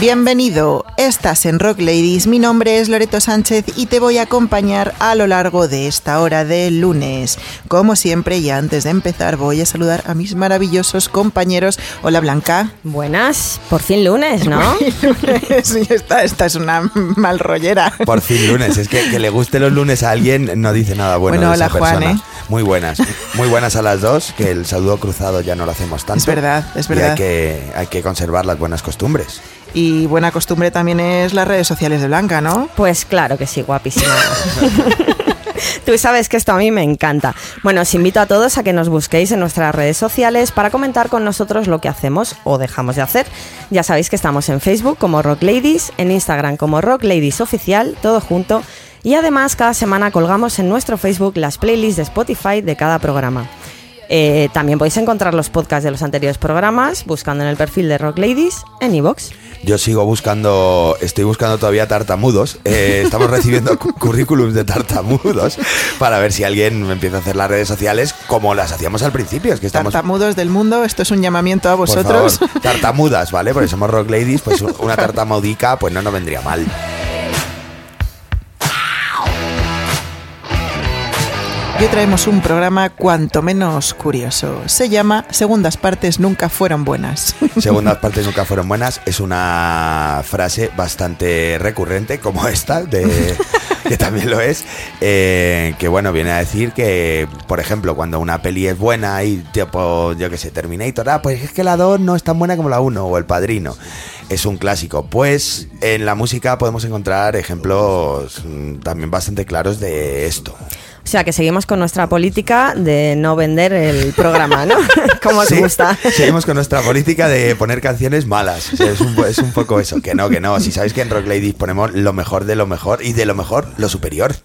Bienvenido, estás en Rock Ladies, mi nombre es Loreto Sánchez y te voy a acompañar a lo largo de esta hora de lunes. Como siempre y antes de empezar voy a saludar a mis maravillosos compañeros. Hola Blanca. Buenas, por fin lunes, ¿no? sí, esta, esta es una mal rollera. Por fin lunes, es que que le guste los lunes a alguien no dice nada bueno, Bueno, de esa hola, Juan, persona. ¿eh? Muy buenas, muy buenas a las dos, que el saludo cruzado ya no lo hacemos tanto. Es verdad, es Y verdad. hay que, hay que conservar las buenas costumbres. Y buena costumbre también es las redes sociales de Blanca, ¿no? Pues claro que sí, guapísima. Tú sabes que esto a mí me encanta. Bueno, os invito a todos a que nos busquéis en nuestras redes sociales para comentar con nosotros lo que hacemos o dejamos de hacer. Ya sabéis que estamos en Facebook como Rock Ladies, en Instagram como Rock Ladies Oficial, todo junto. Y además cada semana colgamos en nuestro Facebook las playlists de Spotify de cada programa. Eh, también podéis encontrar los podcasts de los anteriores programas buscando en el perfil de Rock Ladies en iVoox. Yo sigo buscando, estoy buscando todavía tartamudos. Eh, estamos recibiendo cu- currículums de tartamudos para ver si alguien me empieza a hacer las redes sociales como las hacíamos al principio. Es que estamos Tartamudos del mundo, esto es un llamamiento a por vosotros. favor, tartamudas, ¿vale? Porque somos rock ladies, pues una tartamudica pues no nos vendría mal. Hoy traemos un programa cuanto menos curioso. Se llama Segundas partes nunca fueron buenas. Segundas partes nunca fueron buenas. Es una frase bastante recurrente, como esta, de, que también lo es. eh, que bueno, viene a decir que, por ejemplo, cuando una peli es buena y tipo, yo que sé, Terminator, ah, pues es que la 2 no es tan buena como la 1 o El Padrino. Es un clásico. Pues en la música podemos encontrar ejemplos mm, también bastante claros de esto. O sea que seguimos con nuestra política de no vender el programa, ¿no? Como os Sí, gusta. Seguimos con nuestra política de poner canciones malas. O sea, es, un, po- es un poco eso. Que no, que no. Si sabéis que en Rock Ladies ponemos lo mejor de lo mejor y de lo mejor lo superior.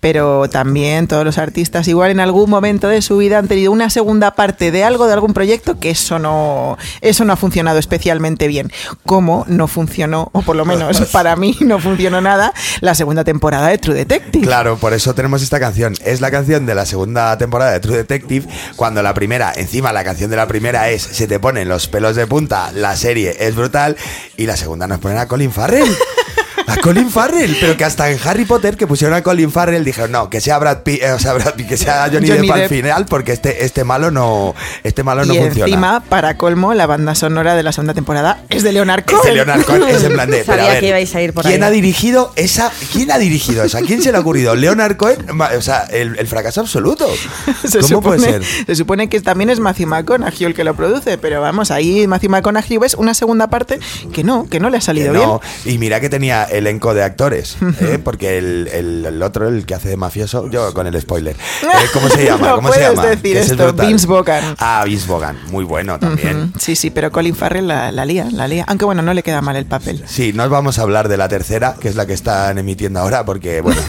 Pero también todos los artistas igual en algún momento de su vida han tenido una segunda parte de algo, de algún proyecto, que eso no, eso no ha funcionado especialmente bien. Como no funcionó, o por lo menos para mí no funcionó nada, la segunda temporada de True Detective. Claro, por eso tenemos esta canción. Es la canción de la segunda temporada de True Detective. Cuando la primera, encima la canción de la primera es Se te ponen los pelos de punta, la serie es brutal. Y la segunda nos ponen a Colin Farrell. A Colin Farrell, pero que hasta en Harry Potter que pusieron a Colin Farrell dijeron no, que sea Brad Pitt, eh, o sea, Brad Pitt, que sea Johnny, Johnny Depp al final, porque este, este malo no, este malo no y funciona. encima, para colmo, la banda sonora de la segunda temporada es de Leonard Cohen. Es de Leonard Cohen, es en plan de. pero Sabía a ver, que ibais a ir por ¿Quién ahí. ha dirigido esa? ¿Quién ha dirigido eso? ¿A quién se le ha ocurrido? Leonard Cohen, o sea, el, el fracaso absoluto. Se ¿Cómo supone, puede ser? Se supone que también es Matthew McConaughey el que lo produce, pero vamos, ahí Matthew McConaughey ves una segunda parte que no, que no le ha Que salido bien. no. Y mira que tenía elenco de actores, ¿eh? porque el, el- el otro, el que hace de mafioso, yo con el spoiler. Eh, ¿Cómo se llama? No ¿Cómo se llama? decir es. Vince Vaughan. Ah, Vince Vaughan, muy bueno también. Sí, sí, pero Colin Farrell la, la lía, la lía. Aunque bueno, no le queda mal el papel. Sí, no os vamos a hablar de la tercera, que es la que están emitiendo ahora, porque bueno,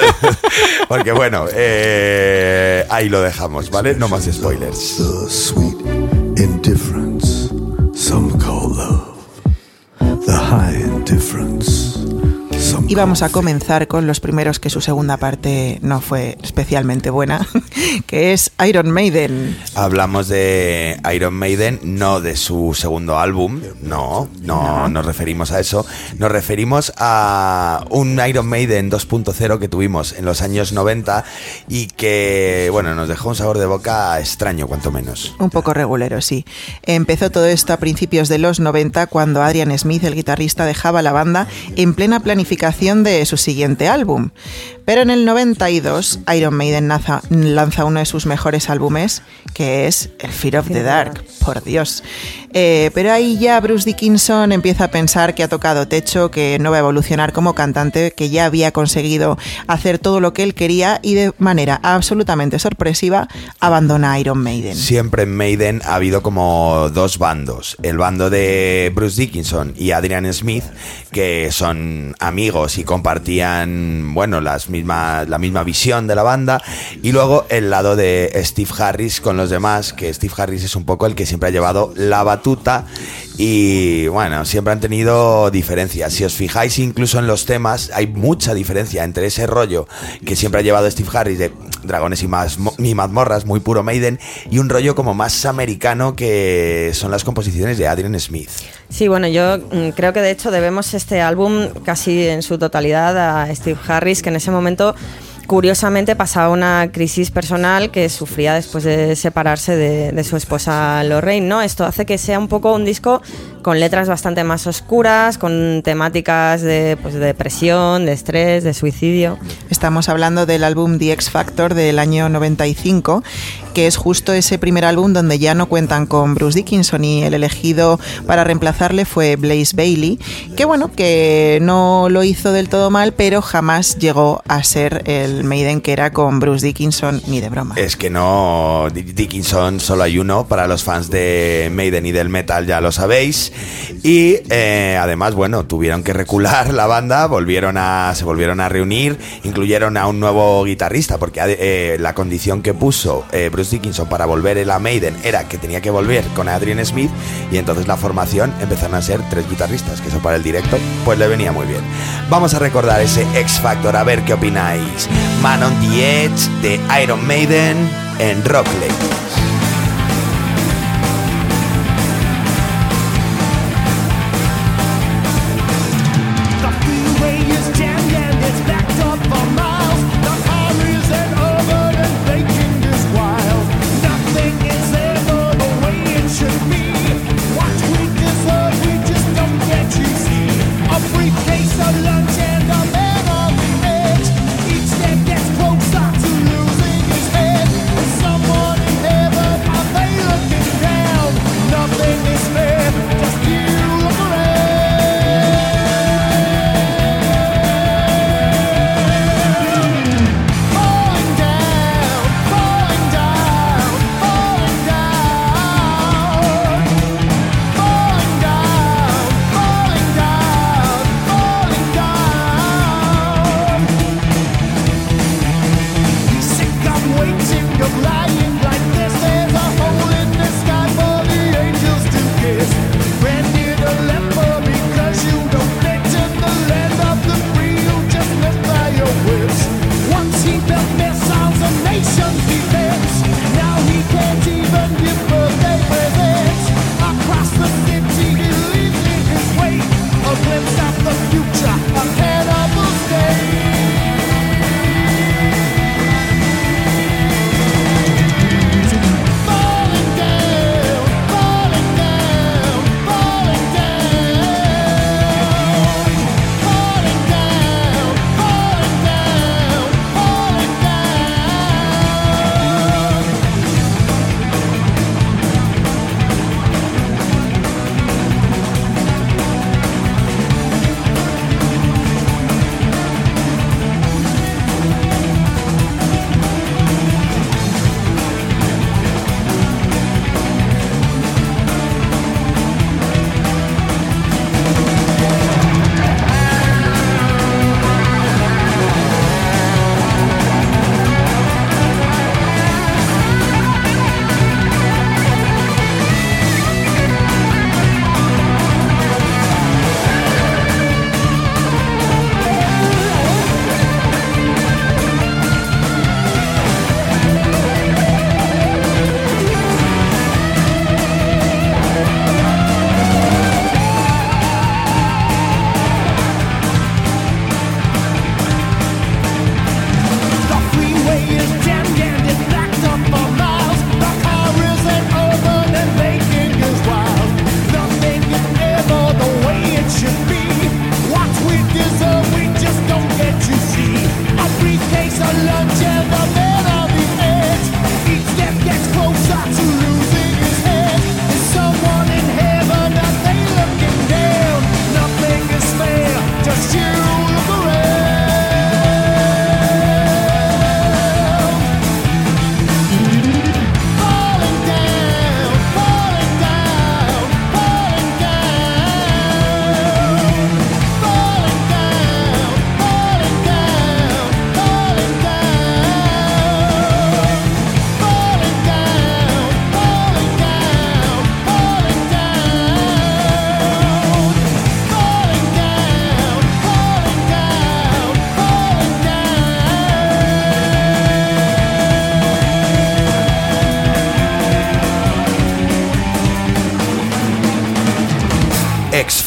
porque bueno, eh, ahí lo dejamos, ¿vale? No más spoilers. The sweet indifference some call love. The high indifference. some Y vamos a comenzar con los primeros que su segunda parte no fue especialmente buena, que es Iron Maiden. Hablamos de Iron Maiden, no de su segundo álbum, no, no, nos referimos a eso, nos referimos a un Iron Maiden 2.0 que tuvimos en los años 90 y que, bueno, nos dejó un sabor de boca extraño, cuanto menos. Un poco regulero, sí. Empezó todo esto a principios de los 90 cuando Adrian Smith, el guitarrista, dejaba la banda en plena planificación de su siguiente álbum. Pero en el 92 Iron Maiden naza- lanza uno de sus mejores álbumes, que es el Fear of the Dark, por Dios. Eh, pero ahí ya Bruce Dickinson empieza a pensar que ha tocado techo, que no va a evolucionar como cantante, que ya había conseguido hacer todo lo que él quería y de manera absolutamente sorpresiva abandona Iron Maiden. Siempre en Maiden ha habido como dos bandos. El bando de Bruce Dickinson y Adrian Smith, que son amigos y compartían, bueno, las la misma visión de la banda. Y luego el lado de Steve Harris con los demás, que Steve Harris es un poco el que siempre ha llevado la batuta. Y bueno, siempre han tenido diferencias. Si os fijáis incluso en los temas, hay mucha diferencia entre ese rollo que siempre ha llevado Steve Harris de dragones y, más, y mazmorras, muy puro Maiden, y un rollo como más americano que son las composiciones de Adrian Smith. Sí, bueno, yo mm, creo que de hecho debemos este álbum casi en su totalidad a Steve Harris, que en ese momento curiosamente pasaba una crisis personal que sufría después de separarse de, su esposa Lorraine, ¿no? Esto hace que sea un poco un disco con letras bastante más oscuras, con temáticas de, pues, de depresión, de estrés, de suicidio. Estamos hablando del álbum The X Factor del año 95 que es justo ese primer álbum donde ya no cuentan con Bruce Dickinson y el elegido para reemplazarle fue Blaze Bailey, que bueno, que no lo hizo del todo mal, pero jamás llegó a ser el Maiden que era con Bruce Dickinson ni de broma. Es que no, Dickinson solo hay uno para los fans de Maiden y del metal, ya lo sabéis. Y eh, además, bueno, tuvieron que recular la banda, volvieron a, se volvieron a reunir, incluyeron a un nuevo guitarrista, porque eh, la condición que puso eh, Bruce Dickinson para volver en la Maiden era que tenía que volver con Adrian Smith y entonces la formación empezaron a ser tres guitarristas, que eso para el directo pues le venía muy bien. Vamos a recordar ese X Factor, a ver qué opináis. Man on the Edge de Iron Maiden en Rock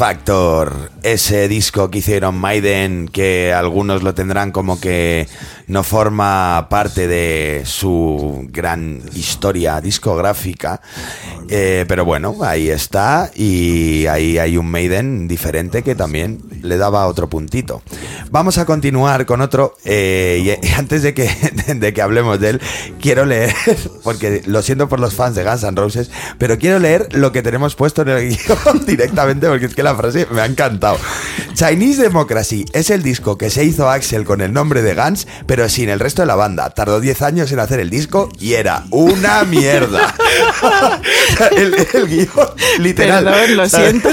Factor, ese disco que hicieron Maiden, que algunos lo tendrán como que no forma parte de su gran historia discográfica, eh, pero bueno, ahí está y ahí hay un Maiden diferente que también le daba otro puntito. Vamos a continuar con otro, eh, y antes de que, de que hablemos de él, quiero leer, porque lo siento por los fans de Guns N' Roses, pero quiero leer lo que tenemos puesto en el guion directamente porque es que la frase me ha encantado. Chinese Democracy es el disco que se hizo Axel con el nombre de Guns, pero sin el resto de la banda. Tardó 10 años en hacer el disco y era una mierda. el, el guion, literal. Perdón, lo siento.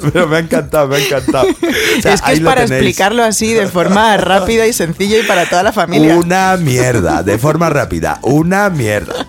Pero me ha encantado, me ha encantado. O sea, es que es para explicarlo así de forma rápida y sencilla y para toda la familia. Una mierda, de forma rápida, una mierda.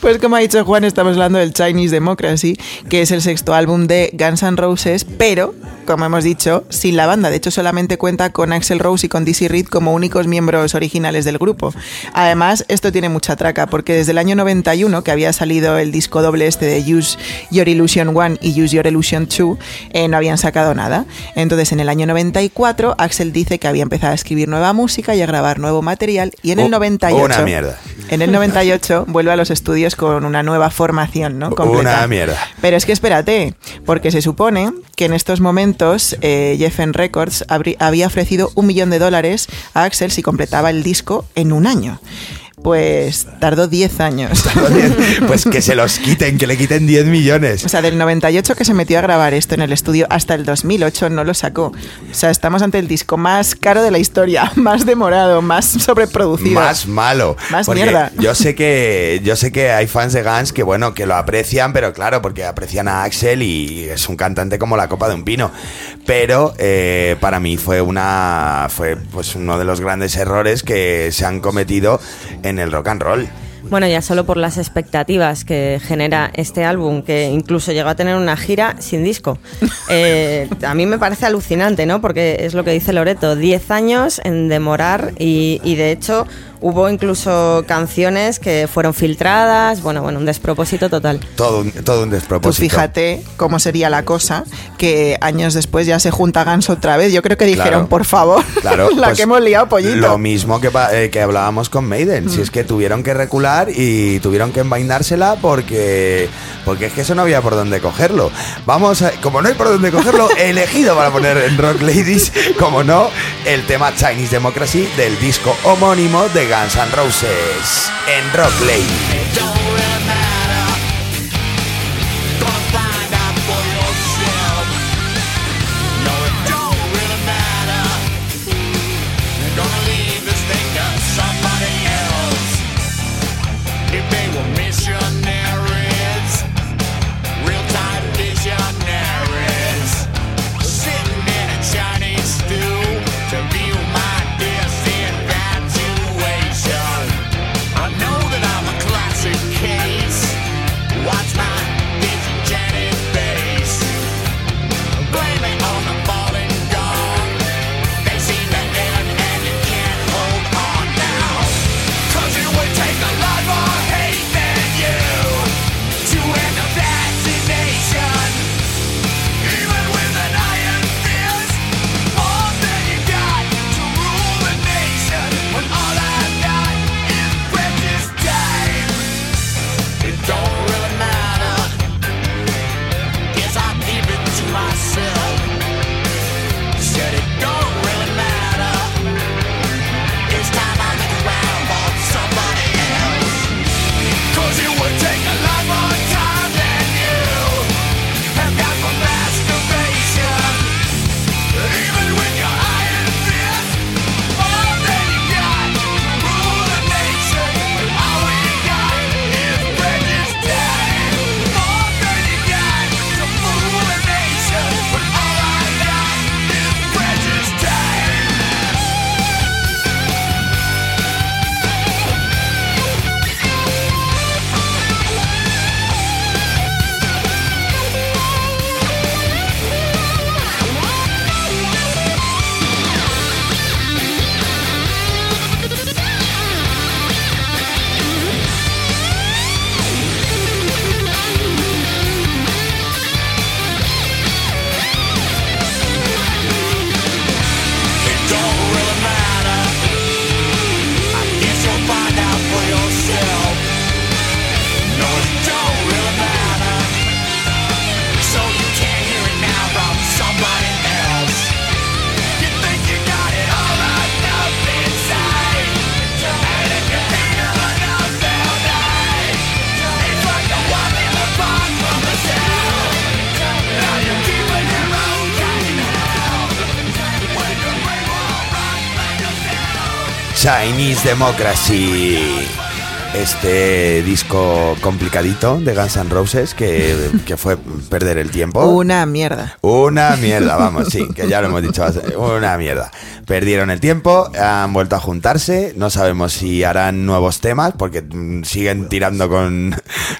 Pues como ha dicho Juan, estamos hablando del Chinese Democracy, que es el sexto álbum de Guns N' Roses, pero, como hemos dicho, sin la banda. De hecho, solamente cuenta con Axel Rose y con Dizzy Reed como únicos miembros originales del grupo. Además, esto tiene mucha traca, porque desde el año 91, que había salido el disco doble este de Use Your Illusion 1 y Use Your Illusion 2, eh, no habían sacado nada. Entonces, en el año 94, Axel dice que había empezado a escribir nueva música y a grabar nuevo material, y en el U- 98... una mierda. En el 98 vuelve a los estudios con una nueva formación, ¿no? Completa. Una mierda. Pero es que espérate, porque se supone que en estos momentos eh, Geffen Records habrí- había ofrecido un millón de dólares a Axel si completaba el disco en un año. Pues tardó 10 años. Pues que se los quiten, que le quiten 10 millones. O sea, del 98 que se metió a grabar esto en el estudio hasta el 2008 no lo sacó. O sea, estamos ante el disco más caro de la historia, más demorado, más sobreproducido. Más malo. Más Porque mierda. Yo sé que yo sé que hay fans de Guns que bueno, que lo aprecian, pero claro, porque aprecian a Axel y es un cantante como la copa de un pino. Pero eh, para mí fue una fue pues uno de los grandes errores que se han cometido en el rock and roll. Bueno, ya solo por las expectativas que genera este álbum, que incluso llegó a tener una gira sin disco. Eh, a mí me parece alucinante, ¿no? Porque es lo que dice Loreto, 10 años en demorar y, y de hecho hubo incluso canciones que fueron filtradas, bueno, bueno, un despropósito total. Todo un, todo un Tú despropósito. fíjate cómo sería la cosa que años después ya se junta Gans otra vez. Yo creo que dijeron, Claro. por favor, Claro, la pues, que hemos liado, pollito. Lo mismo que, pa- eh, que hablábamos con Maiden. Si es que tuvieron que recular y tuvieron que envainársela porque, porque es que eso no había por dónde cogerlo. Vamos, a- como no hay por dónde cogerlo, he elegido para poner en Rock Ladies, como no, el tema Chinese Democracy del disco homónimo de Guns N' Roses en Rock Ladies. Chinese Democracy. Este disco complicadito de Guns N' Roses que, que fue perder el tiempo. Una mierda. Una mierda, vamos, sí, que ya lo hemos dicho, una mierda. Perdieron el tiempo, han vuelto a juntarse, no sabemos si harán nuevos temas porque mm, siguen tirando con,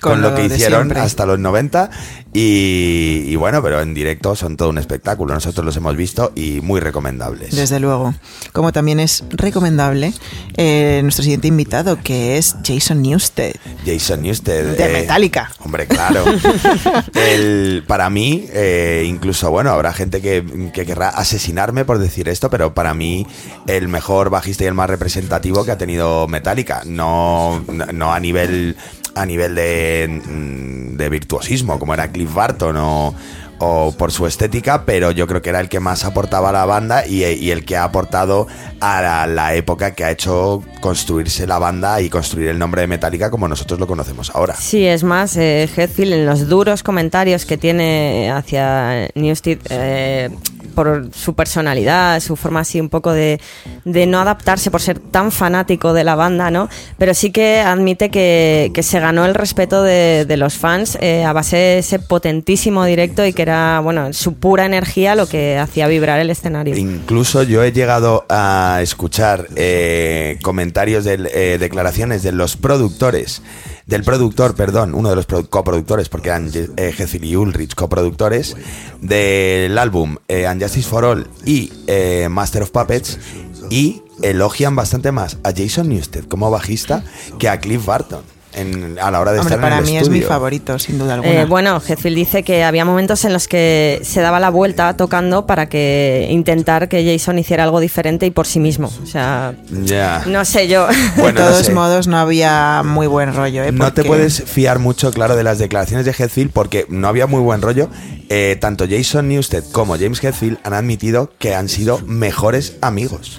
con, Con lo lo que hicieron hasta los 90 y, y bueno, pero en directo son todo un espectáculo, nosotros los hemos visto y muy recomendables. Desde luego. Como también es recomendable eh, nuestro siguiente invitado, que es Jason Newsted. Jason Newsted. De eh, Metallica. Hombre, claro. El- para mí, eh, incluso, bueno, habrá gente que, que querrá asesinarme por decir esto, pero para mí el mejor bajista y el más representativo que ha tenido Metallica. No, no a nivel a nivel de, mm, de virtuosismo, como era Cliff Barton o, o por su estética, pero yo creo que era el que más aportaba a la banda y, el que ha aportado a la, época que ha hecho construirse la banda y construir el nombre de Metallica como nosotros lo conocemos ahora. Sí, es más, eh, Hetfield en los duros comentarios que tiene hacia Newsted eh, por su personalidad, su forma así un poco de, de no adaptarse por ser tan fanático de la banda, ¿no? Pero sí que admite que, se ganó el respeto de, los fans eh, a base de ese potentísimo directo y que bueno, su pura energía lo que hacía vibrar el escenario. Incluso yo he llegado a escuchar eh, comentarios, de, eh, declaraciones de los productores, del productor, perdón, uno de los produ- coproductores, porque eran eh, Hetfield y Ulrich coproductores, del álbum eh, Unjustice for All y eh, Master of Puppets, y elogian bastante más a Jason Newsted como bajista que a Cliff Barton en- a la hora de Hombre, estar en para el mí es mi favorito, sin duda alguna. Eh, bueno, Hetfield dice que había momentos en los que se daba la vuelta tocando para que intentar que Jason hiciera algo diferente y por sí mismo. O sea, no sé yo. Bueno, de no todos sé. modos, no había muy buen rollo. ¿eh? No te puedes fiar mucho, claro, de las declaraciones de Hetfield porque no había muy buen rollo. Eh, tanto Jason Newsted como James Hetfield han admitido que han sido mejores amigos.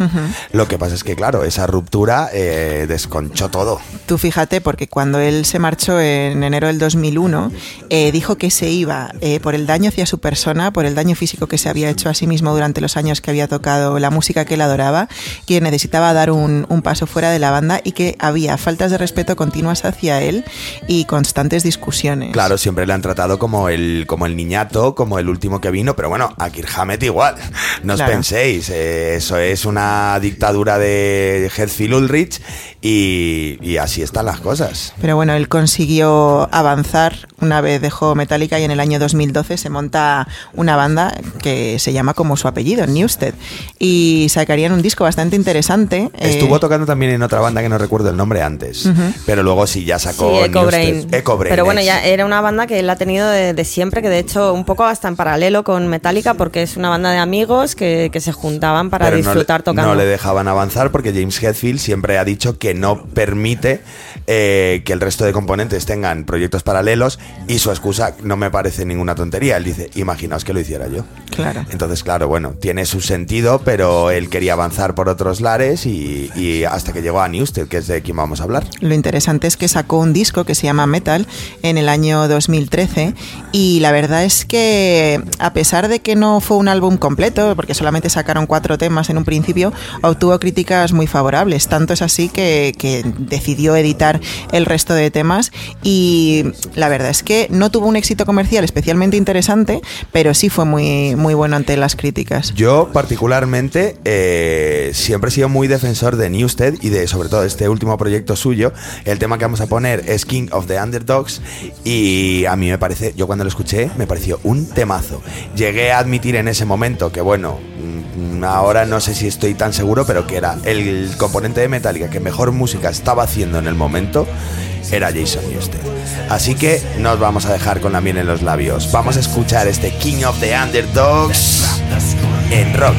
Lo que pasa es que, claro, esa ruptura eh, desconchó todo. Tú fíjate, porque cuando él se marchó en enero del 2001, eh, dijo que se iba eh, por el daño hacia su persona, por el daño físico que se había hecho a sí mismo durante los años que había tocado la música que él adoraba, que necesitaba dar un, un paso fuera de la banda y que había faltas de respeto continuas hacia él y constantes discusiones. Claro, siempre le han tratado como el, como el niñato, como el último que vino, pero bueno, a Kirk Hammett igual. No os Claro. penséis, eh, eso es una dictadura de Hetfield Ulrich y, y así están las cosas. Pero bueno, él consiguió avanzar una vez dejó Metallica y en el año 2012 se monta una banda que se llama como su apellido, Newsted. Y sacarían un disco bastante interesante. eh, Estuvo tocando también en otra banda que no recuerdo el nombre antes, pero luego sí ya Sí, sacó Brain. Echo Brain, Pero bueno, ya era una banda que él ha tenido de, de siempre, que de hecho un poco hasta en paralelo con Metallica, porque es una banda de amigos que, que se juntaban para Pero no le- disfrutar tocando. No le dejaban avanzar porque James Hetfield siempre ha dicho que no permite eh, que el resto de componentes tengan proyectos paralelos y su excusa no me parece ninguna tontería. Él dice, imaginaos que lo hiciera yo. Claro. Entonces, claro, bueno, tiene su sentido, pero él quería avanzar por otros lares y, y hasta que llegó a Newsted, que es de quien vamos a hablar. Lo interesante es que sacó un disco que se llama Metal en el año 2013 y la verdad es que a pesar de que no fue un álbum completo, porque solamente sacaron cuatro temas en un principio, obtuvo críticas muy favorables. Tanto es así que, que decidió editar el resto de temas y la verdad es que no tuvo un éxito comercial especialmente interesante, pero sí fue muy, muy bueno ante las críticas. Yo particularmente eh, siempre he sido muy defensor de Newsted y de sobre todo este último proyecto suyo. El tema que vamos a poner es King of the Underdogs y a mí me parece, yo cuando lo escuché me pareció un temazo. Llegué a admitir en ese momento que bueno, ahora no sé si estoy tan seguro, pero que era el componente de Metallica que mejor música estaba haciendo en el momento era Jason Newsted. Así que nos vamos a dejar con la miel en los labios. Vamos a escuchar este King of the Underdogs en Rock.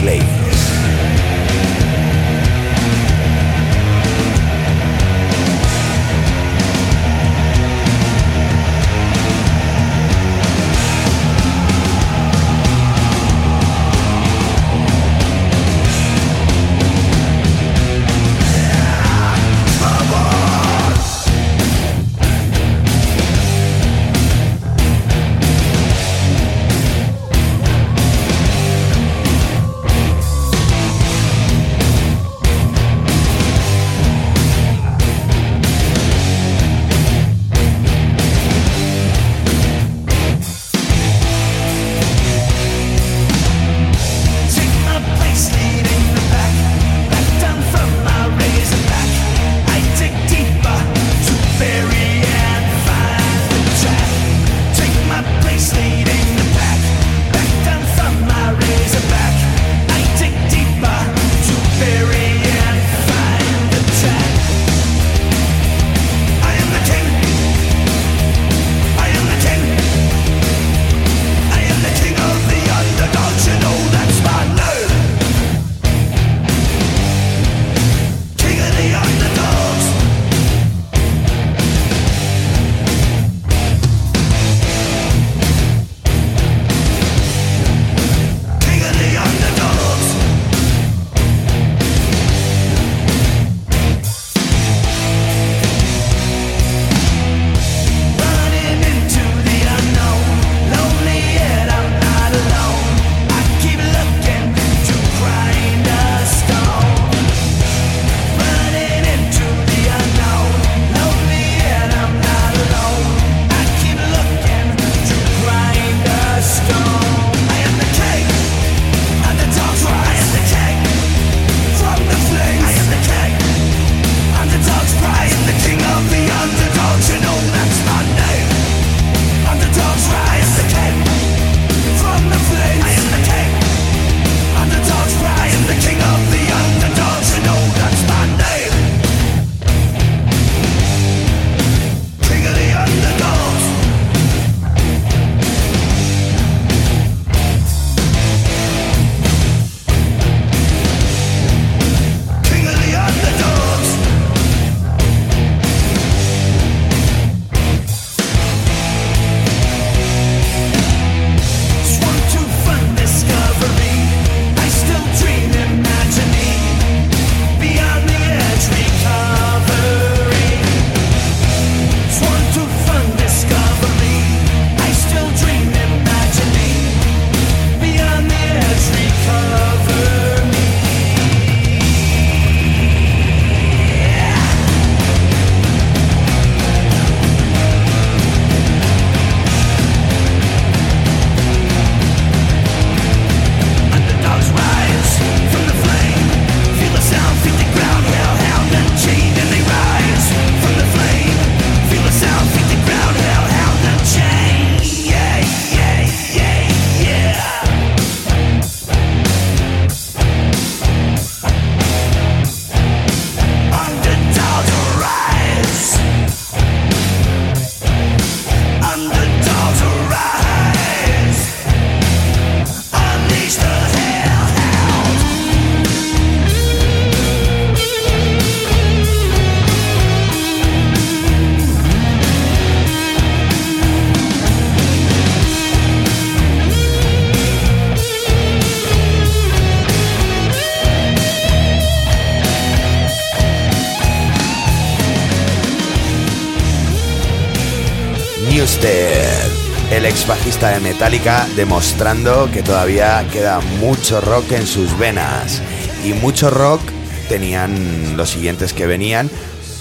De Metallica, demostrando que todavía queda mucho rock en sus venas. Y mucho rock tenían los siguientes que venían,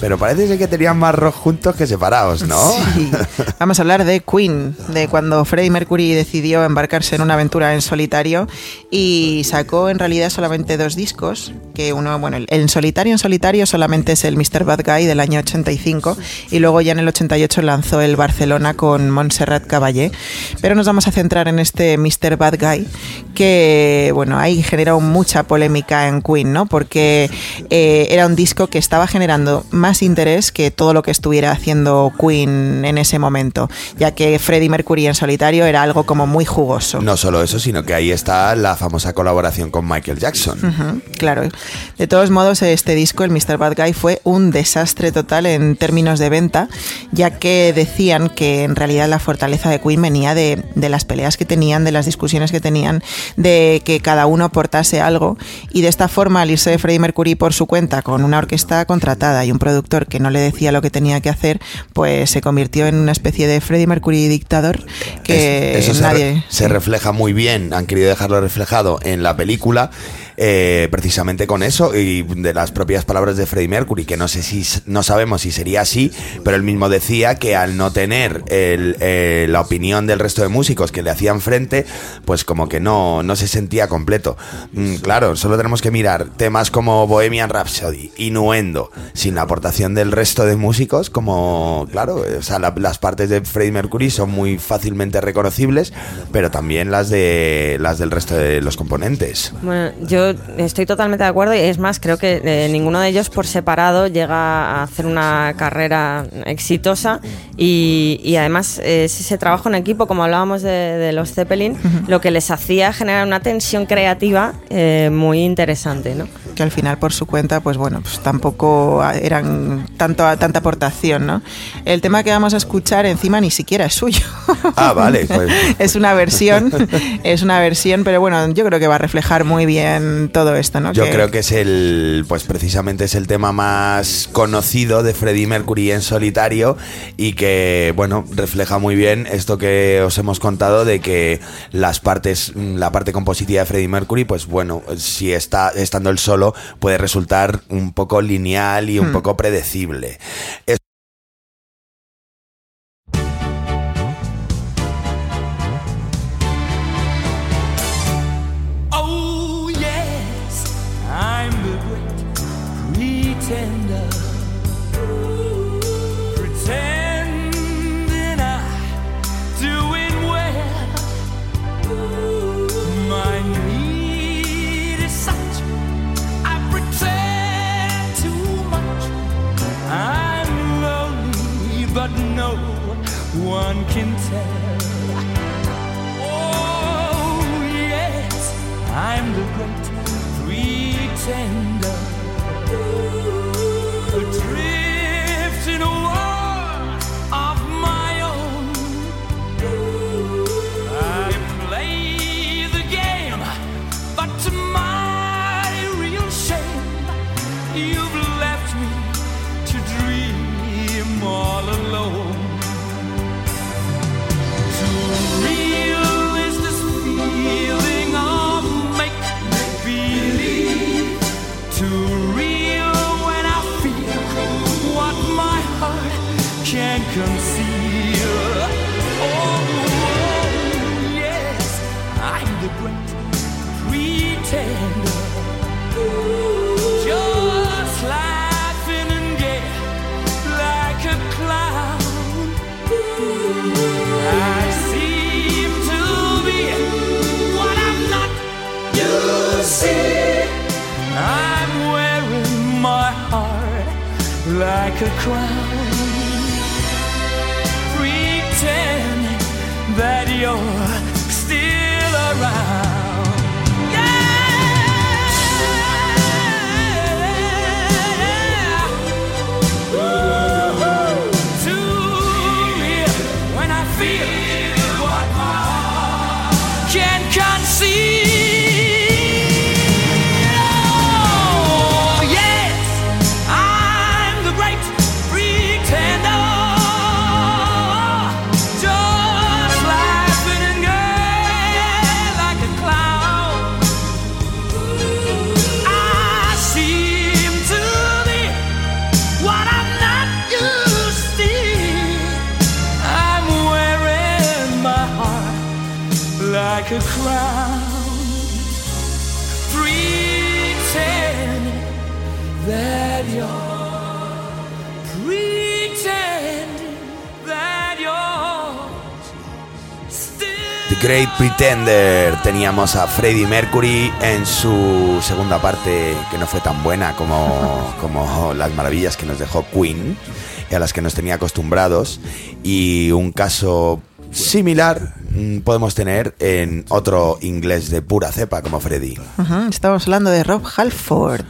pero parece ser que tenían más rock juntos que separados, ¿no? Sí. Vamos a hablar de Queen, de cuando Freddie Mercury decidió embarcarse en una aventura en solitario y sacó en realidad solamente dos discos, que uno, bueno, en solitario en solitario solamente es el Mr. Bad Guy del año 85 y luego ya en el 88 lanzó el Barcelona con Montserrat Caballé. Pero nos vamos a centrar en este Mr. Bad Guy que, bueno, ahí generó mucha polémica en Queen, ¿no? Porque eh, era un disco que estaba generando más interés que todo lo que estuviera haciendo Queen en ese momento, ya que Freddie Mercury en solitario era algo como muy jugoso. No solo eso, sino que ahí está la famosa colaboración con Michael Jackson. Claro. De todos modos, este disco, el Mr. Bad Guy, fue un desastre total en términos de venta, ya que decían que en realidad la fortaleza de Queen venía de, de las peleas que tenían, de las discusiones que tenían, de que cada uno aportase algo, y de esta forma, al irse de Freddie Mercury por su cuenta con una orquesta contratada y un productor que no le decía lo que tenía que hacer, pues se convirtió en una especie de Freddie Mercury dictador que Es- eso se, nadie... re- se refleja muy bien, han querido dejarlo reflejado en la película, eh, precisamente con eso y de las propias palabras de Freddie Mercury, que no sé si no sabemos si sería así, pero él mismo decía que al no tener el, eh, la opinión del resto de músicos que le hacían frente, pues como que no, no se sentía completo. Mm, claro, solo tenemos que mirar temas como Bohemian Rhapsody, Innuendo, sin la aportación del resto de músicos, como, claro, o sea, la- las partes de Freddie Mercury son muy fácilmente reconocibles, pero también las de las del resto de los componentes. Bueno, yo estoy totalmente de acuerdo y es más, creo que eh, ninguno de ellos por separado llega a hacer una carrera exitosa y, y además es ese trabajo en equipo, como hablábamos de, de los Zeppelin, lo que les hacía generar una tensión creativa eh, muy interesante, ¿no? que al final por su cuenta, pues bueno, pues tampoco eran tanto tanta aportación, ¿no? El tema que vamos a escuchar encima ni siquiera es suyo. Ah, vale, pues- es una versión, es una versión, pero bueno, yo creo que va a reflejar muy bien todo esto, ¿no? Yo creo que es el, pues precisamente es el tema más conocido de Freddie Mercury en solitario y que, bueno, refleja muy bien esto que os hemos contado de que las partes, la parte compositiva de Freddie Mercury, pues bueno, si está estando él solo puede resultar un poco lineal y un poco predecible. Es- like a crown, Great Pretender. Teníamos a Freddie Mercury en su segunda parte, que no fue tan buena como, como las maravillas que nos dejó Queen, y a las que nos tenía acostumbrados. Y un caso similar mm, podemos tener en otro inglés de pura cepa como Freddie. Ujú, Estamos hablando de Rob Halford.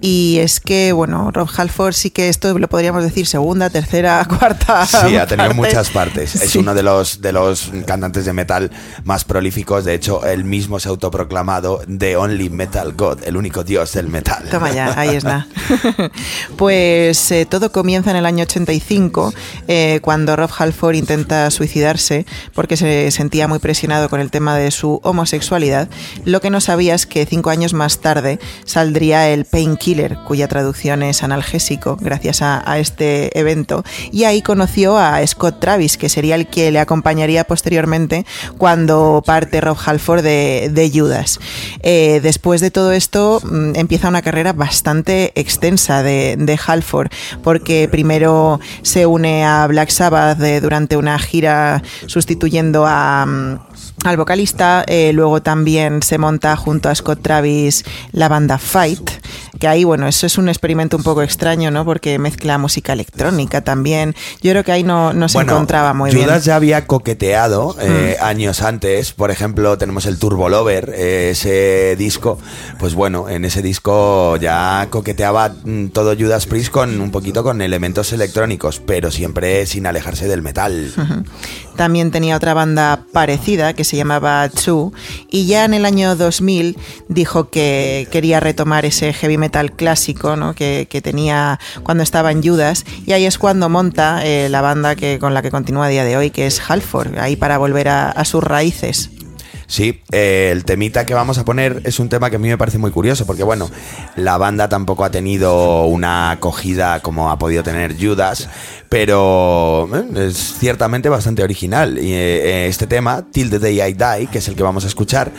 Y es que, bueno, Rob Halford sí que esto lo podríamos decir segunda, tercera, cuarta. Sí, ha tenido muchas partes. Es uno de los, de los cantantes de metal más prolíficos. De hecho, él mismo se ha autoproclamado The Only Metal God, el único dios del metal. Toma ya, ahí está. pues eh, todo comienza en el año 85, eh, cuando Rob Halford intenta suicidarse porque se sentía muy presionado con el tema de su homosexualidad. Lo que no sabía es que cinco años más tarde saldría el Painkiller, cuya traducción es analgésico, gracias a, este evento. Y ahí conoció a Scott Travis, que sería el que le acompañaría posteriormente cuando parte Rob Halford de, de Judas. Eh, después de todo esto mm, empieza una carrera bastante extensa de, de Halford, porque primero se une a Black Sabbath eh, durante una gira sustituyendo a... mm, al vocalista, eh, luego también se monta junto a Scott Travis la banda Fight, que ahí, bueno, eso es un experimento un poco extraño, ¿no? Porque mezcla música electrónica también. Yo creo que ahí no, no se encontraba muy Judas bien. Mm. ya había coqueteado eh, años antes. Por ejemplo, tenemos el Turbo Lover, eh, ese disco. Pues bueno, en ese disco ya coqueteaba mm, todo Judas Priest con un poquito con elementos electrónicos, pero siempre sin alejarse del metal. También tenía otra banda parecida que se llamaba Two y ya en el año 2000 dijo que quería retomar ese heavy metal clásico ¿no? que, tenía cuando estaba en Judas y ahí es cuando monta eh, la banda que, con la que continúa a día de hoy que es Halford, ahí para volver a, sus raíces. Sí, eh, el temita que vamos a poner es un tema que a mí me parece muy curioso, porque bueno, la banda tampoco ha tenido una acogida como ha podido tener Judas, pero eh, es ciertamente bastante original. Y este tema, Till the Day I Die, que es el que vamos a escuchar,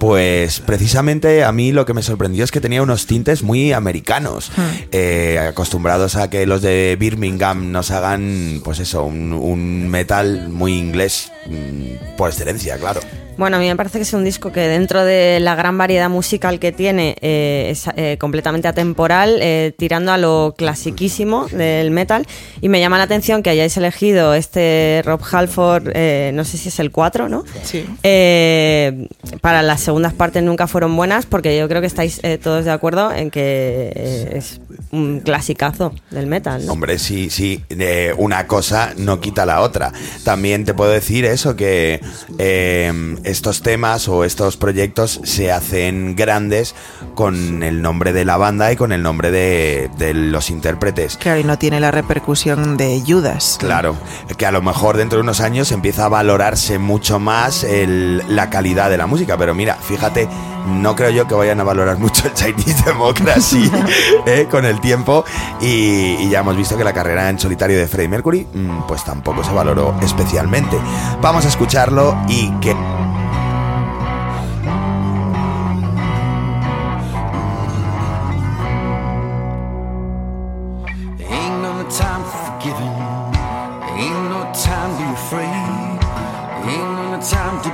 pues precisamente a mí lo que me sorprendió es que tenía unos tintes muy americanos, eh, acostumbrados a que los de Birmingham nos hagan, pues eso, un, un metal muy inglés mm, por excelencia, claro. Bueno, a mí me parece que es un disco que dentro de la gran variedad musical que tiene eh, es eh, completamente atemporal, eh, tirando a lo clasiquísimo del metal. Y me llama la atención que hayáis elegido este Rob Halford, eh, no sé si es el 4, ¿no? Sí. Eh, para las segundas partes nunca fueron buenas porque yo creo que estáis eh, todos de acuerdo en que eh, es un clasicazo del metal, ¿no? Hombre, sí, sí, eh, una cosa no quita la otra. También te puedo decir eso, que eh, estos temas o estos proyectos se hacen grandes con el nombre de la banda y con el nombre de, de los intérpretes. Claro, y no tiene la repercusión de Judas. Claro, que a lo mejor dentro de unos años empieza a valorarse mucho más el- la calidad de la música, pero mira, fíjate, no creo yo que vayan a valorar mucho el Chinese Democracy eh, con el tiempo y, y ya hemos visto que la carrera en solitario de Freddie Mercury mm, pues tampoco se valoró especialmente. Vamos a escucharlo y que...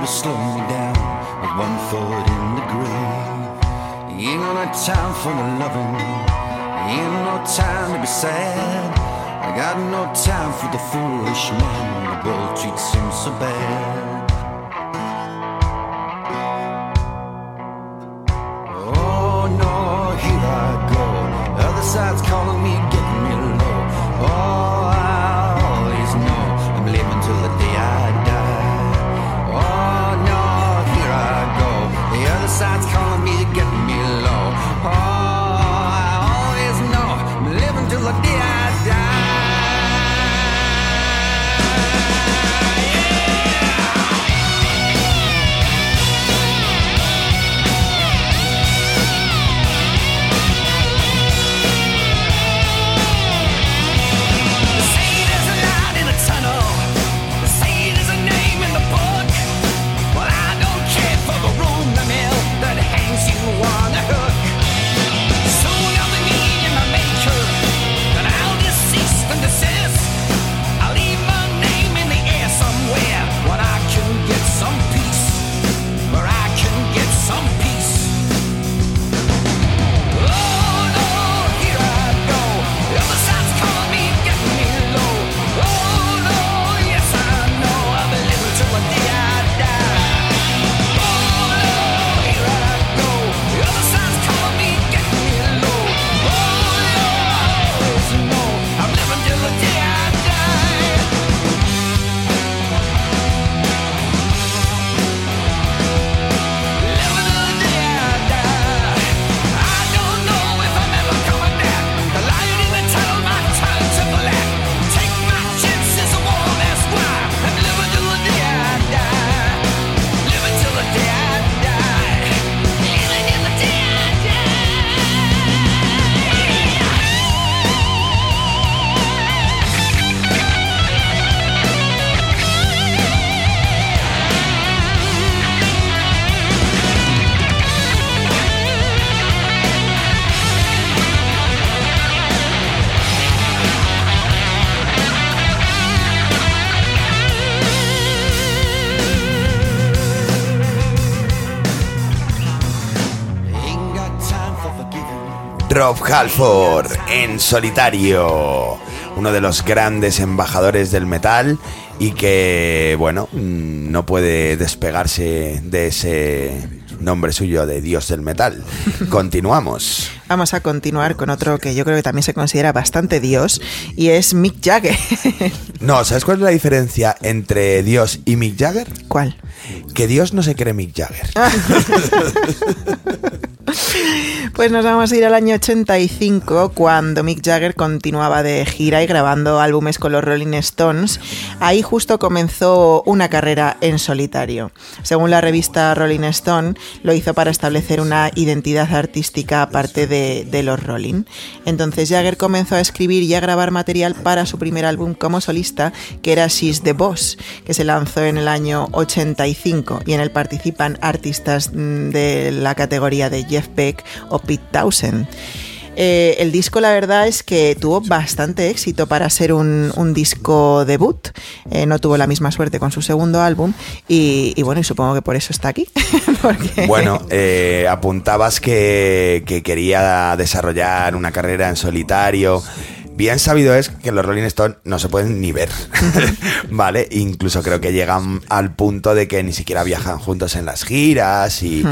to slowing me down with one foot in the grave. Ain't no time for the loving. Ain't no time to be sad. I got no time for the foolish man. The world treats him so bad. Rob Halford en solitario, uno de los grandes embajadores del metal y que, bueno, mm, no puede despegarse de ese nombre suyo de dios del metal. Continuamos. Vamos a continuar con otro que yo creo que también se considera bastante dios y es Mick Jagger. No, ¿sabes cuál es la diferencia entre Dios y Mick Jagger? ¿Cuál? Que Dios no se cree Mick Jagger. Pues nos vamos a ir al año 85, cuando Mick Jagger continuaba de gira y grabando álbumes con los Rolling Stones. Ahí justo comenzó una carrera en solitario. Según la revista Rolling Stone, lo hizo para establecer una identidad artística aparte de, los Rolling. Entonces Jagger comenzó a escribir y a grabar material para su primer álbum como solista, que era She's the Boss, que se lanzó en el año 85 y en él participan artistas mm, de la categoría de Jeff Beck o Pete Townsend. Eh, el disco, la verdad, es que tuvo bastante éxito para ser un, disco debut. Eh, no tuvo la misma suerte con su segundo álbum. Y, bueno, y supongo que por eso está aquí. Bueno, eh, apuntabas que, que quería desarrollar una carrera en solitario. Bien sabido es que los Rolling Stones no se pueden ni ver, ¿vale? Incluso creo que llegan al punto de que ni siquiera viajan juntos en las giras y...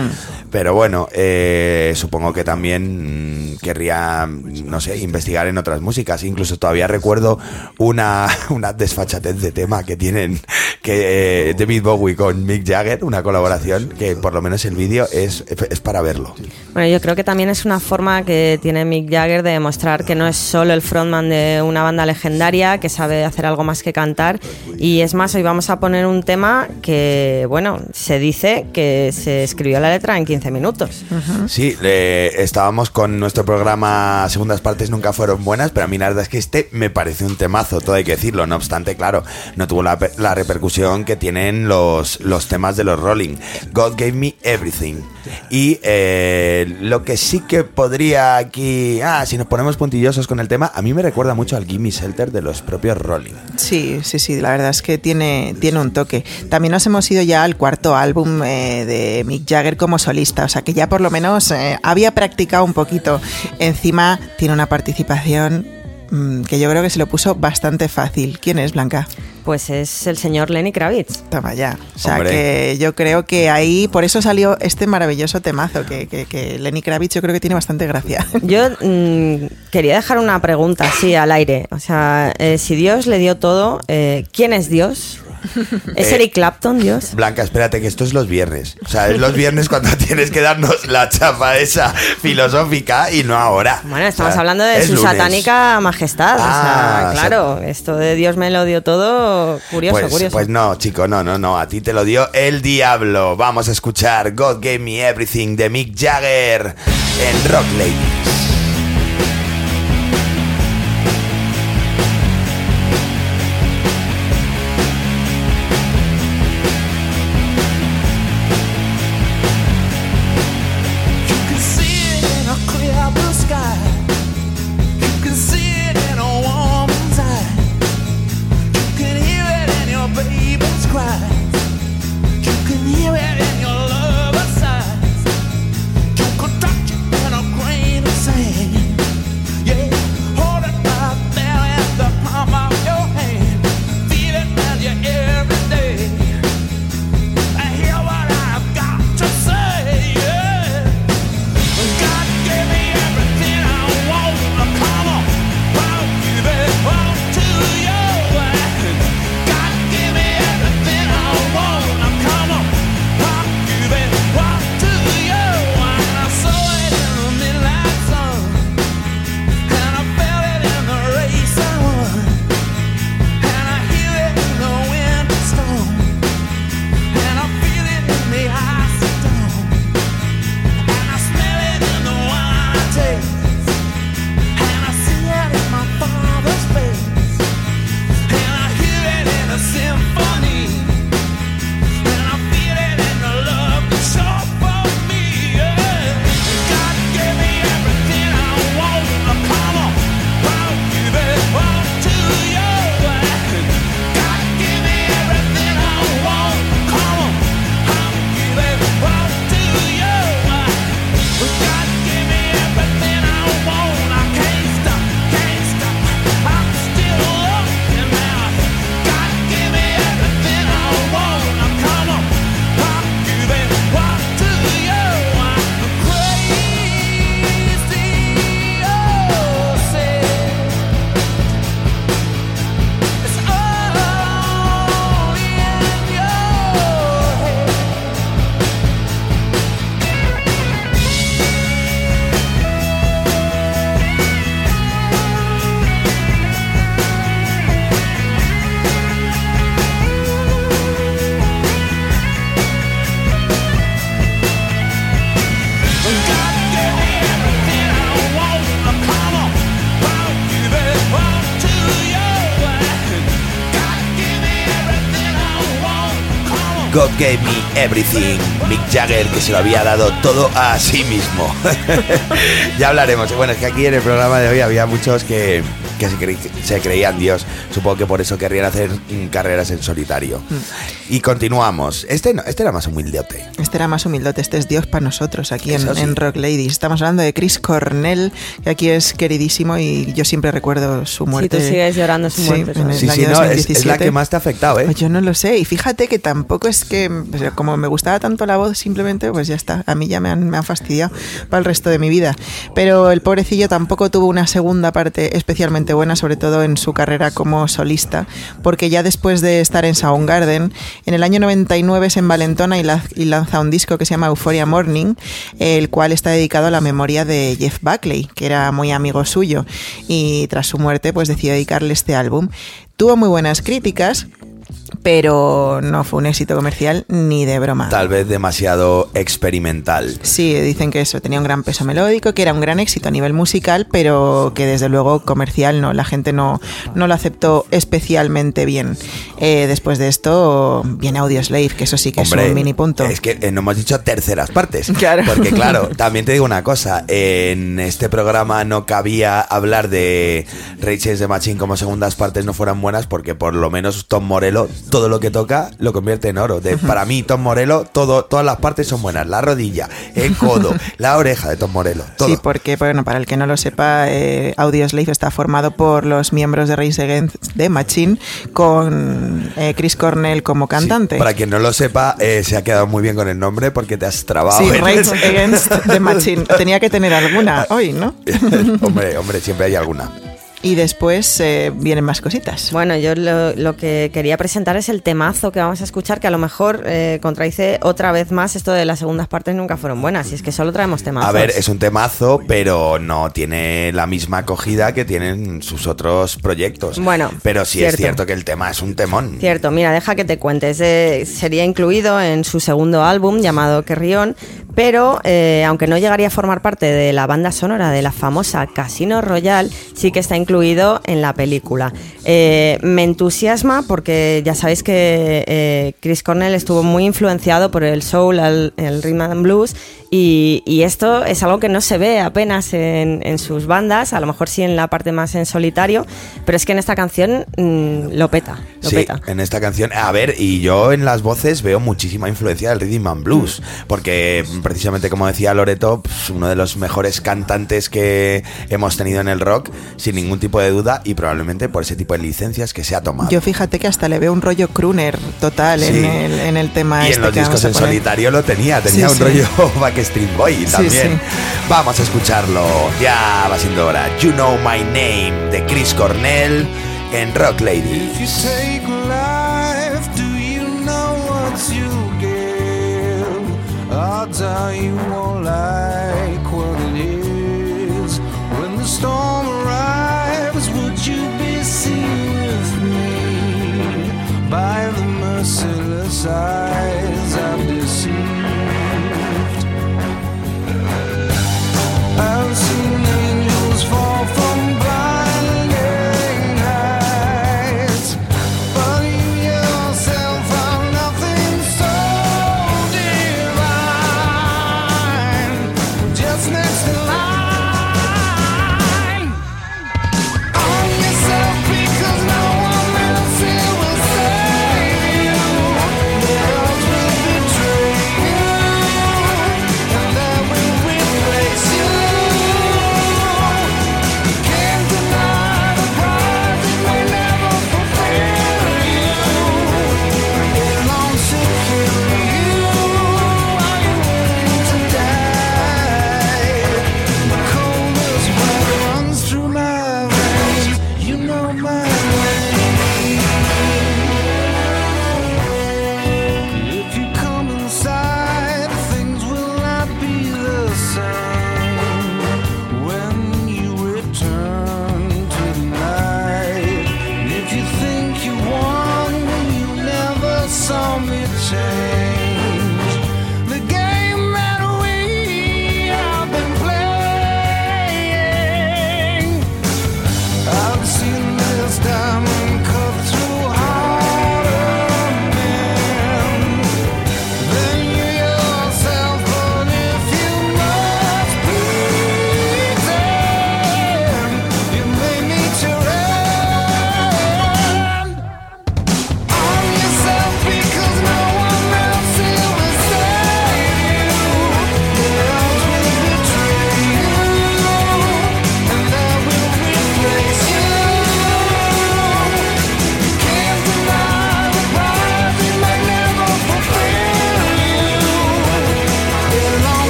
Pero bueno, eh, supongo que también mm, querría, no sé, investigar en otras músicas. Incluso todavía recuerdo una, una desfachatez de tema que tienen que eh, David Bowie con Mick Jagger, una colaboración que por lo menos el vídeo es, es para verlo. Bueno, yo creo que también es una forma que tiene Mick Jagger de demostrar que no es solo el frontman de una banda legendaria, que sabe hacer algo más que cantar. Y es más, hoy vamos a poner un tema que, bueno, se dice que se escribió la letra en 15 minutos. Sí, le- estábamos con nuestro programa Segundas Partes Nunca Fueron Buenas, pero a mí la verdad es que este me parece un temazo, todo hay que decirlo. No obstante, claro, no tuvo la, la repercusión que tienen los, los temas de los Rolling. God Gave Me Everything. Y eh, lo que sí que podría aquí... Ah, si nos ponemos puntillosos con el tema, a mí me recuerda mucho al Gimme Shelter de los propios Rolling. Sí, sí, sí, la verdad es que tiene, tiene un toque. También nos hemos ido ya al cuarto álbum eh, de Mick Jagger como solista, o sea que ya por lo menos eh, había practicado un poquito. Encima tiene una participación mm, que yo creo que se lo puso bastante fácil. ¿Quién es, Blanca? Pues es el señor Lenny Kravitz. Toma ya. O sea Hombre. que yo creo que ahí, por eso salió este maravilloso temazo, que, que, que Lenny Kravitz yo creo que tiene bastante gracia. Yo mm, quería dejar una pregunta así al aire. O sea, eh, si Dios le dio todo, eh, ¿quién es Dios? ¿Es Eh, Eric Clapton Dios? Blanca, espérate, que esto es los viernes. O sea, es los viernes cuando tienes que darnos la chapa esa filosófica y no ahora. Bueno, estamos O sea, hablando de su lunes. satánica majestad. Ah, o sea, claro, esto de Dios me lo dio todo, curioso, Pues, curioso. pues no, chico, no, no, no. A ti te lo dio el diablo. Vamos a escuchar God Gave Me Everything de Mick Jagger en Rock Ladies. Gave Me Everything. Mick Jagger que se lo había dado todo a sí mismo. ya hablaremos. Bueno, es que aquí en el programa de hoy había muchos que, que se, creí- se creían Dios. Supongo que por eso querrían hacer mm, carreras en solitario. Y continuamos. Este, no, este era más humildeote. Este era más humildote, este es Dios para nosotros aquí en, sí. en Rock Ladies. Estamos hablando de Chris Cornell, que aquí es queridísimo y yo siempre recuerdo su Sí, muerte. tú sigues llorando su Sí, muerte. en el Sí, año sí, no, es, es 2017. la que más te ha afectado, ¿eh? Pues yo no lo sé. Y fíjate que tampoco es que, sea, como me gustaba tanto la voz, simplemente, pues ya está. A mí ya me han, me han fastidiado para el resto de mi vida. Pero el pobrecillo tampoco tuvo una segunda parte especialmente buena, sobre todo en su carrera como solista, porque ya después de estar en Soundgarden, en el año 99 se envalentona y, y lanza un disco que se llama Euphoria Morning, el cual está dedicado a la memoria de Jeff Buckley, que era muy amigo suyo. Y tras su muerte, pues decidió dedicarle este álbum. Tuvo muy buenas críticas, pero no fue un éxito comercial ni de broma. Tal vez demasiado experimental. Sí, dicen que eso tenía un gran peso melódico, que era un gran éxito a nivel musical, pero que desde luego comercial no, la gente no, no lo aceptó especialmente bien. Eh, después de esto viene Audioslave, que eso sí que es un mini punto. Es que eh, no hemos dicho terceras partes. Claro. Porque claro, también te digo una cosa, en este programa no cabía hablar de Rage de Machine como segundas partes no fueran buenas porque por lo menos Tom Morello todo lo que toca lo convierte en oro. De, para mí Tom Morello todo, todas las partes son buenas, la rodilla, el codo, la oreja de Tom Morello, todo. Sí, porque, bueno, para el que no lo sepa, eh, Audioslave está formado por los miembros de Race Against the Machine con eh, Chris Cornell como cantante. Sí, para quien no lo sepa, eh, se ha quedado muy bien con el nombre porque te has trabado. Sí, ese- Against the Machine. Tenía que tener alguna hoy, ¿no? hombre, hombre, siempre hay alguna. Y después eh, vienen más cositas. Bueno, yo lo, lo que quería presentar es el temazo que vamos a escuchar, que a lo mejor eh, contradice otra vez más esto de las segundas partes nunca fueron buenas, y es que solo traemos temazos. A ver, es un temazo, pero no tiene la misma acogida que tienen sus otros proyectos. Bueno, pero sí cierto. es cierto que el tema es un temón. Cierto, mira, deja que te cuentes. Eh, sería incluido en su segundo álbum llamado Querrión, pero eh, aunque no llegaría a formar parte de la banda sonora de la famosa Casino Royale, sí que está incluido en la película. Eh, me entusiasma porque ya sabéis que eh, Chris Cornell estuvo muy influenciado por el soul, el, el rhythm and blues, y, y esto es algo que no se ve apenas en, en sus bandas, a lo mejor sí en la parte más en solitario, pero es que en esta canción mm, lo peta, lo Sí, peta. en esta canción. A ver, y yo en las voces veo muchísima influencia del rhythm and blues, Mm. porque precisamente como decía Loreto, pues, uno de los mejores cantantes que hemos tenido en el rock, sin ningún tipo de duda, y probablemente por ese tipo de licencias que se ha tomado. Yo fíjate que hasta le veo un rollo crooner total Sí. en, el, en el tema Y en este los que discos en solitario lo tenía, tenía Sí, un sí. rollo Backstreet Boy también. sí. Vamos a escucharlo, ya va siendo hora. You Know My Name de Chris Cornell en Rock Lady. You merciless eyes I've deceived? I've seen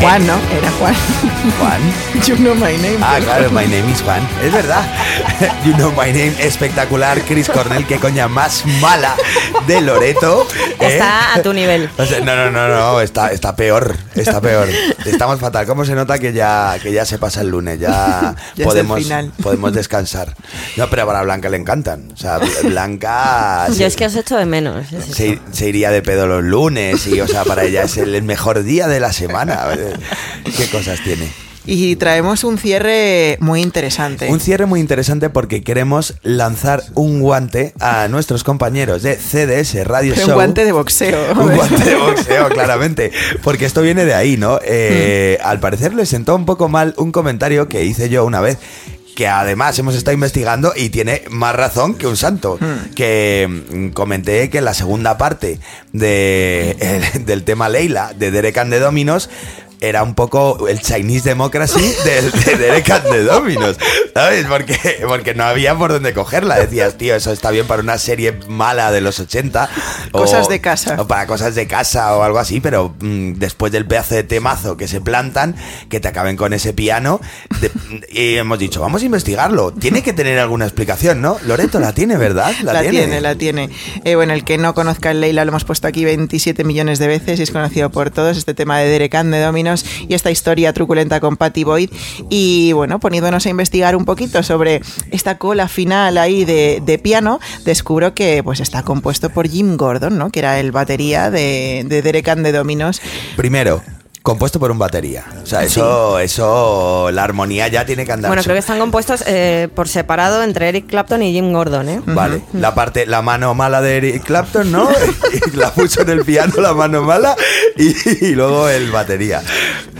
Juan, ¿no? Era Juan. Juan. You know my name. Ah, claro, my name is Juan. Es verdad. You know my name. Espectacular. Chris Cornell, qué coña más mala de Loreto. ¿eh? Está a tu nivel. O sea, no, no, no, no, está, está peor, está peor. Estamos fatal. ¿Cómo se nota que ya, que ya se pasa el lunes? Ya, podemos, final. podemos descansar. No, pero para Blanca le encantan. O sea, Blanca Yo se, es que os echo de menos. es se, se iría de pedo los lunes y, o sea, para ella es el, el mejor día de la semana. ¿Qué cosas tiene? Y traemos un cierre muy interesante. Un cierre muy interesante porque queremos lanzar un guante a nuestros compañeros de CDS Radio Pero Show. un guante de boxeo. Un guante de boxeo, claramente. Porque esto viene de ahí, ¿no? Eh, Mm. Al parecer le sentó un poco mal un comentario que hice yo una vez. Que además hemos estado investigando y tiene más razón que un santo. Mm. Que mm, comenté que la segunda parte de, el- del tema Leila de Derek and the Dominos era un poco el Chinese Democracy del, de Derek and the Dominos, ¿sabes? Porque, porque no había por dónde cogerla. Decías, tío, eso está bien para una serie mala de los 80. o- Cosas de casa. o para cosas de casa o algo así, pero mm, después del pedazo de temazo que se plantan, que te acaben con ese piano, de- y hemos dicho, vamos a investigarlo. Tiene que tener alguna explicación, ¿no? Loreto la tiene, ¿verdad? La, tiene. la tiene. Eh, bueno, el que no conozca el Leila lo hemos puesto aquí 27 millones de veces y es conocido por todos, este tema de Derek and the Y esta historia truculenta con Patty Boyd. Y bueno, poniéndonos a investigar un poquito sobre esta cola final ahí de, de piano, descubro que pues está compuesto por Jim Gordon, ¿no? Que era el batería de, de Derek and the Dominos. Primero, compuesto por un batería. O sea, eso, eso, la armonía ya tiene que andar. Bueno, creo que están compuestos eh, por separado entre Eric Clapton y Jim Gordon, ¿eh? Vale, la parte, la mano mala de Eric Clapton, ¿no? La puso en el piano, la mano mala, y, y luego el batería.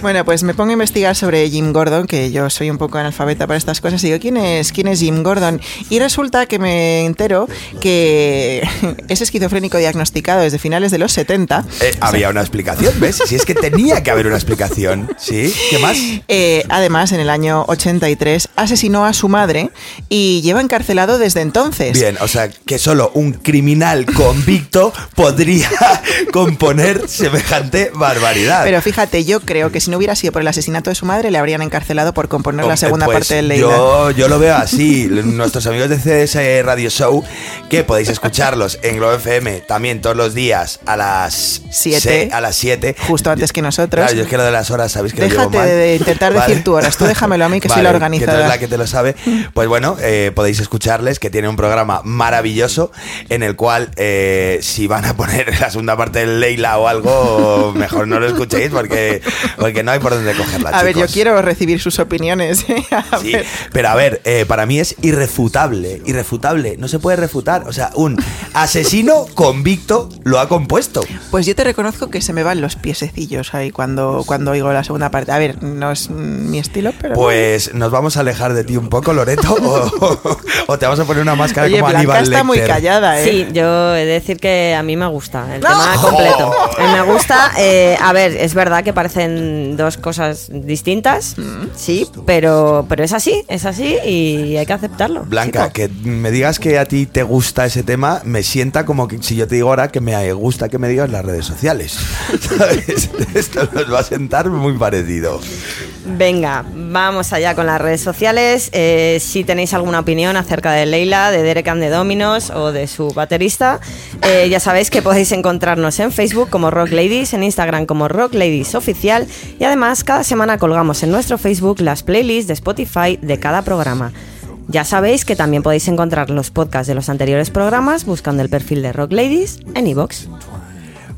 Bueno, pues me pongo a investigar sobre Jim Gordon, que yo soy un poco analfabeta para estas cosas, y digo, ¿quién es, quién es Jim Gordon? Y resulta que me entero que es esquizofrénico diagnosticado desde finales de los 70. Eh, había una explicación, ¿ves? Si es que tenía que haber una explicación. ¿Sí? ¿Qué más? Eh, además, en el año 83 asesinó a su madre y lleva encarcelado desde entonces. Bien, o sea, que solo un criminal convicto podría componer semejante barbaridad. Pero fíjate, yo creo que si no hubiera sido por el asesinato de su madre, le habrían encarcelado por componer la segunda pues parte del Leila. Yo, yo lo veo así. Nuestros amigos de CS Radio Show, que podéis escucharlos en Globo FM también todos los días a las Siete. se- a las 7. Justo antes que nosotros. Claro, yo es que lo de las horas, ¿sabéis que Déjate de- intentar decir tú horas, tú déjamelo a mí, que soy la Vale, organizada. Que tú eres la que te lo sabe. Pues bueno, eh, podéis escucharles, que tiene un programa maravilloso en el cual, eh, si van a poner la segunda parte del Leila o algo, mejor no lo escuchéis porque, porque no hay por dónde cogerla. a ver, yo quiero recibir sus opiniones. ¿eh? A Sí, ver. pero a ver, eh, para mí es irrefutable, irrefutable, no se puede refutar. O sea, un asesino convicto lo ha compuesto. Pues yo te reconozco que se me van los piececillos ahí cuando, cuando oigo la segunda parte. A ver, no es mi estilo, pero... Pues nos vamos a alejar de ti un poco, Loreto, o, o te vamos a poner una máscara Oye, como Blanca Aníbal está muy callada, ¿eh? Sí, yo he de decir que a mí me gusta el tema completo. Mí me gusta, eh, a ver, es verdad que parecen dos cosas distintas, sí, pero, pero es así, es así y hay que aceptarlo. Blanca, chico. que me digas que a ti te gusta ese tema, me sienta como que si yo te digo ahora que me gusta que me digas las redes sociales. ¿Sabes? Esto nos va a sentar muy parecido. Venga, vamos allá con las redes sociales. Eh, si tenéis alguna opinión acerca de Leila, de Derek and the Dominos o de su baterista, eh, ya sabéis que podéis encontrarnos en Facebook como Rock Ladies, en Instagram como Rock Ladies Oficial y además cada semana colgamos en nuestro Facebook las playlists de Spotify de cada programa. Ya sabéis que también podéis encontrar los podcasts de los anteriores programas buscando el perfil de Rock Ladies en iVoox.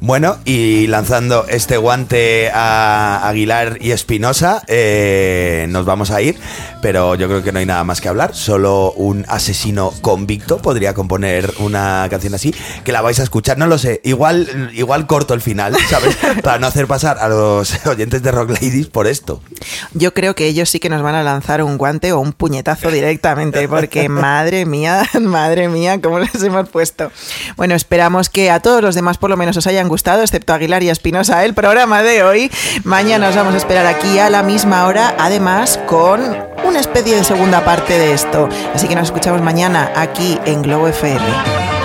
Bueno, y lanzando este guante a Aguilar y Espinosa, eh, nos vamos a ir, pero yo creo que no hay nada más que hablar. Solo un asesino convicto podría componer una canción así, que la vais a escuchar, no lo sé. Igual, igual corto el final, ¿sabes? Para no hacer pasar a los oyentes de Rock Ladies por esto. Yo creo que ellos sí que nos van a lanzar un guante o un puñetazo directamente, porque madre mía, madre mía, cómo les hemos puesto. Bueno, esperamos que a todos los demás por lo menos os hayan gustado, excepto Aguilar y Espinosa, el programa de hoy. Mañana os vamos a esperar aquí a la misma hora, además con una especie de segunda parte de esto. Así que nos escuchamos mañana aquí en Globo FM.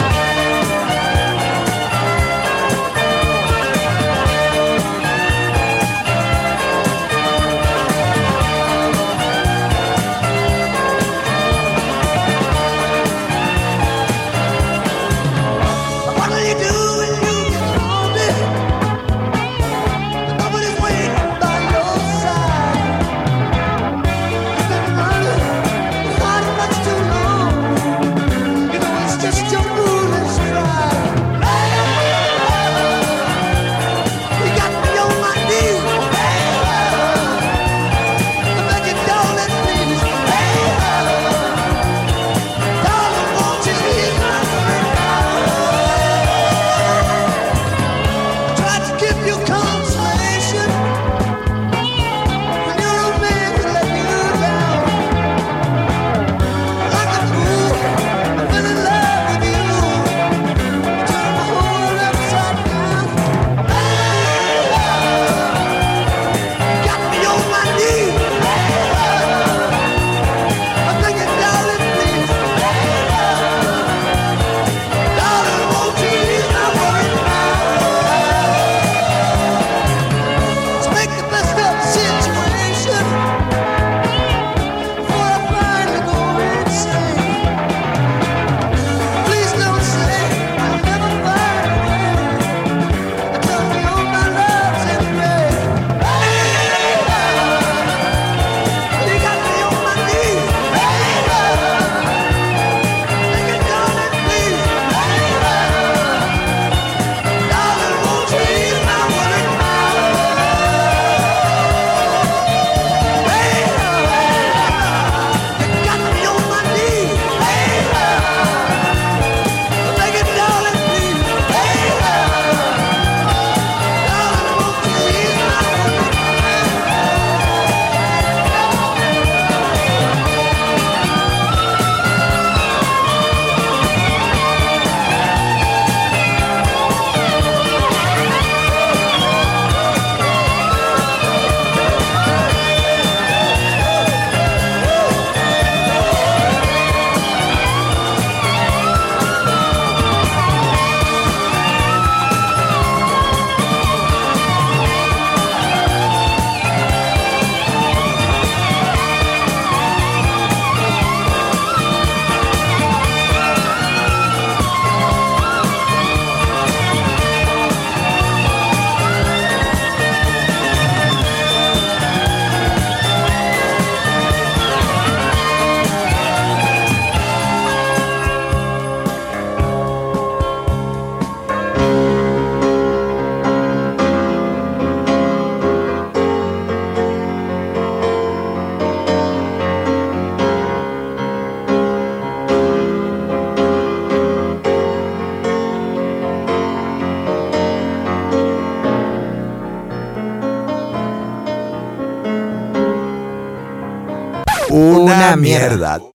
Mierda. mierda.